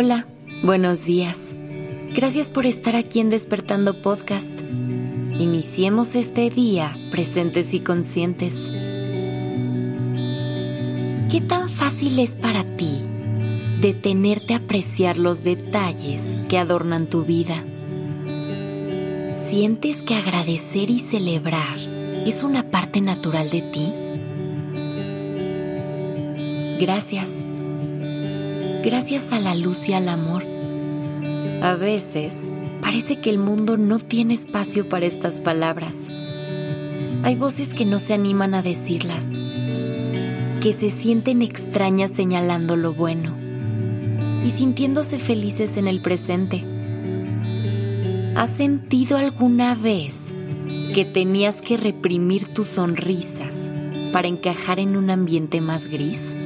Hola, buenos días. Gracias por estar aquí en Despertando Podcast. Iniciemos este día presentes y conscientes. ¿Qué tan fácil es para ti detenerte a apreciar los detalles que adornan tu vida? ¿Sientes que agradecer y celebrar es una parte natural de ti? Gracias. Gracias a la luz y al amor. A veces parece que el mundo no tiene espacio para estas palabras. Hay voces que no se animan a decirlas, que se sienten extrañas señalando lo bueno y sintiéndose felices en el presente. ¿Has sentido alguna vez que tenías que reprimir tus sonrisas para encajar en un ambiente más gris?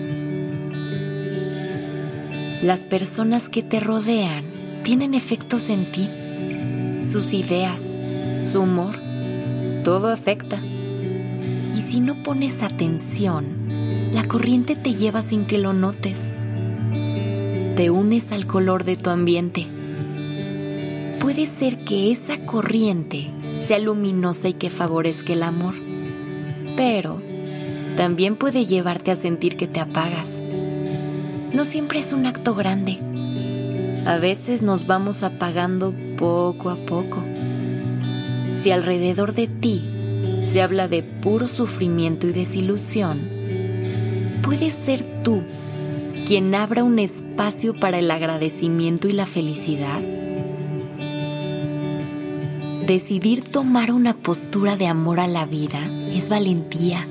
Las personas que te rodean tienen efectos en ti. Sus ideas, su humor, todo afecta. Y si no pones atención, la corriente te lleva sin que lo notes. Te unes al color de tu ambiente. Puede ser que esa corriente sea luminosa y que favorezca el amor, pero también puede llevarte a sentir que te apagas no siempre es un acto grande. A veces nos vamos apagando poco a poco. Si alrededor de ti se habla de puro sufrimiento y desilusión, puedes ser tú quien abra un espacio para el agradecimiento y la felicidad. Decidir tomar una postura de amor a la vida es valentía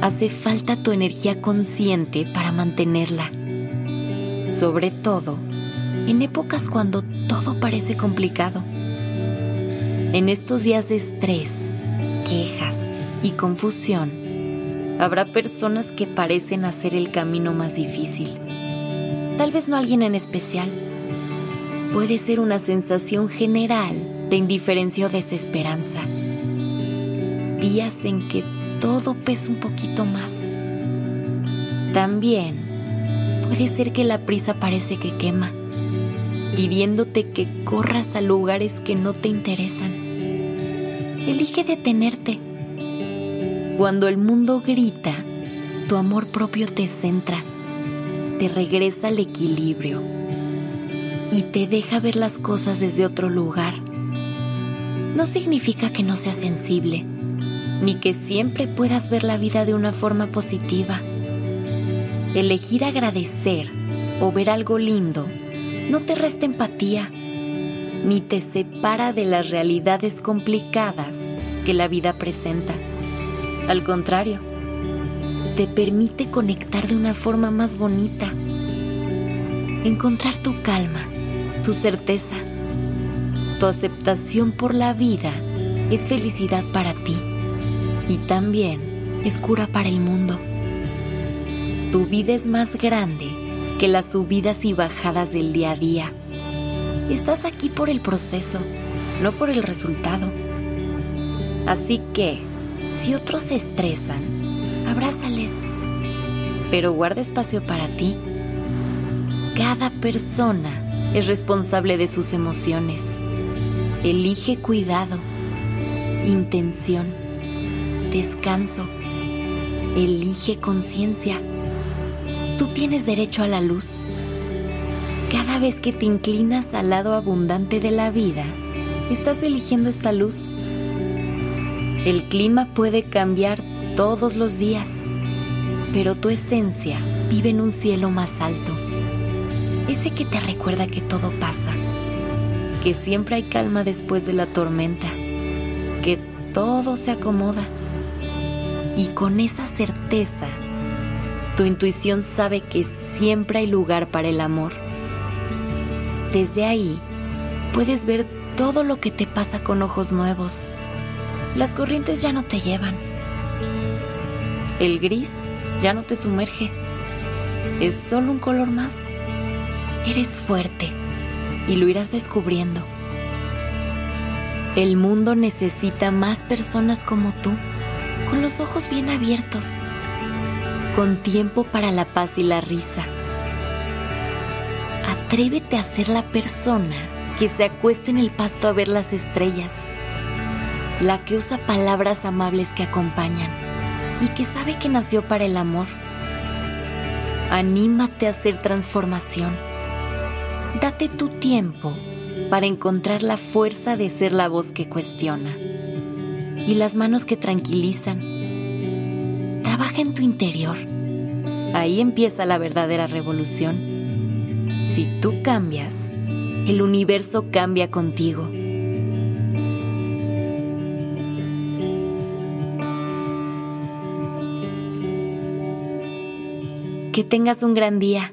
hace falta tu energía consciente para mantenerla. Sobre todo, en épocas cuando todo parece complicado. En estos días de estrés, quejas y confusión, habrá personas que parecen hacer el camino más difícil. Tal vez no alguien en especial. Puede ser una sensación general de indiferencia o desesperanza. Días en que todo pesa un poquito más. También puede ser que la prisa parece que quema, pidiéndote que corras a lugares que no te interesan. Elige detenerte. Cuando el mundo grita, tu amor propio te centra, te regresa al equilibrio y te deja ver las cosas desde otro lugar. No significa que no seas sensible ni que siempre puedas ver la vida de una forma positiva. Elegir agradecer o ver algo lindo no te resta empatía, ni te separa de las realidades complicadas que la vida presenta. Al contrario, te permite conectar de una forma más bonita, encontrar tu calma, tu certeza, tu aceptación por la vida es felicidad para ti y también es cura para el mundo. Tu vida es más grande que las subidas y bajadas del día a día. Estás aquí por el proceso, no por el resultado. Así que, si otros se estresan, abrázales, pero guarda espacio para ti. Cada persona es responsable de sus emociones. Elige cuidado, intención descanso. Elige conciencia. Tú tienes derecho a la luz. Cada vez que te inclinas al lado abundante de la vida, estás eligiendo esta luz. El clima puede cambiar todos los días, pero tu esencia vive en un cielo más alto. Ese que te recuerda que todo pasa, que siempre hay calma después de la tormenta, que todo se acomoda y con esa certeza, tu intuición sabe que siempre hay lugar para el amor. Desde ahí, puedes ver todo lo que te pasa con ojos nuevos. Las corrientes ya no te llevan. El gris ya no te sumerge. Es solo un color más. Eres fuerte y lo irás descubriendo. El mundo necesita más personas como tú con los ojos bien abiertos, con tiempo para la paz y la risa. Atrévete a ser la persona que se acuesta en el pasto a ver las estrellas, la que usa palabras amables que acompañan y que sabe que nació para el amor. Anímate a hacer transformación. Date tu tiempo para encontrar la fuerza de ser la voz que cuestiona y las manos que tranquilizan. Trabaja en tu interior. Ahí empieza la verdadera revolución. Si tú cambias, el universo cambia contigo. Que tengas un gran día.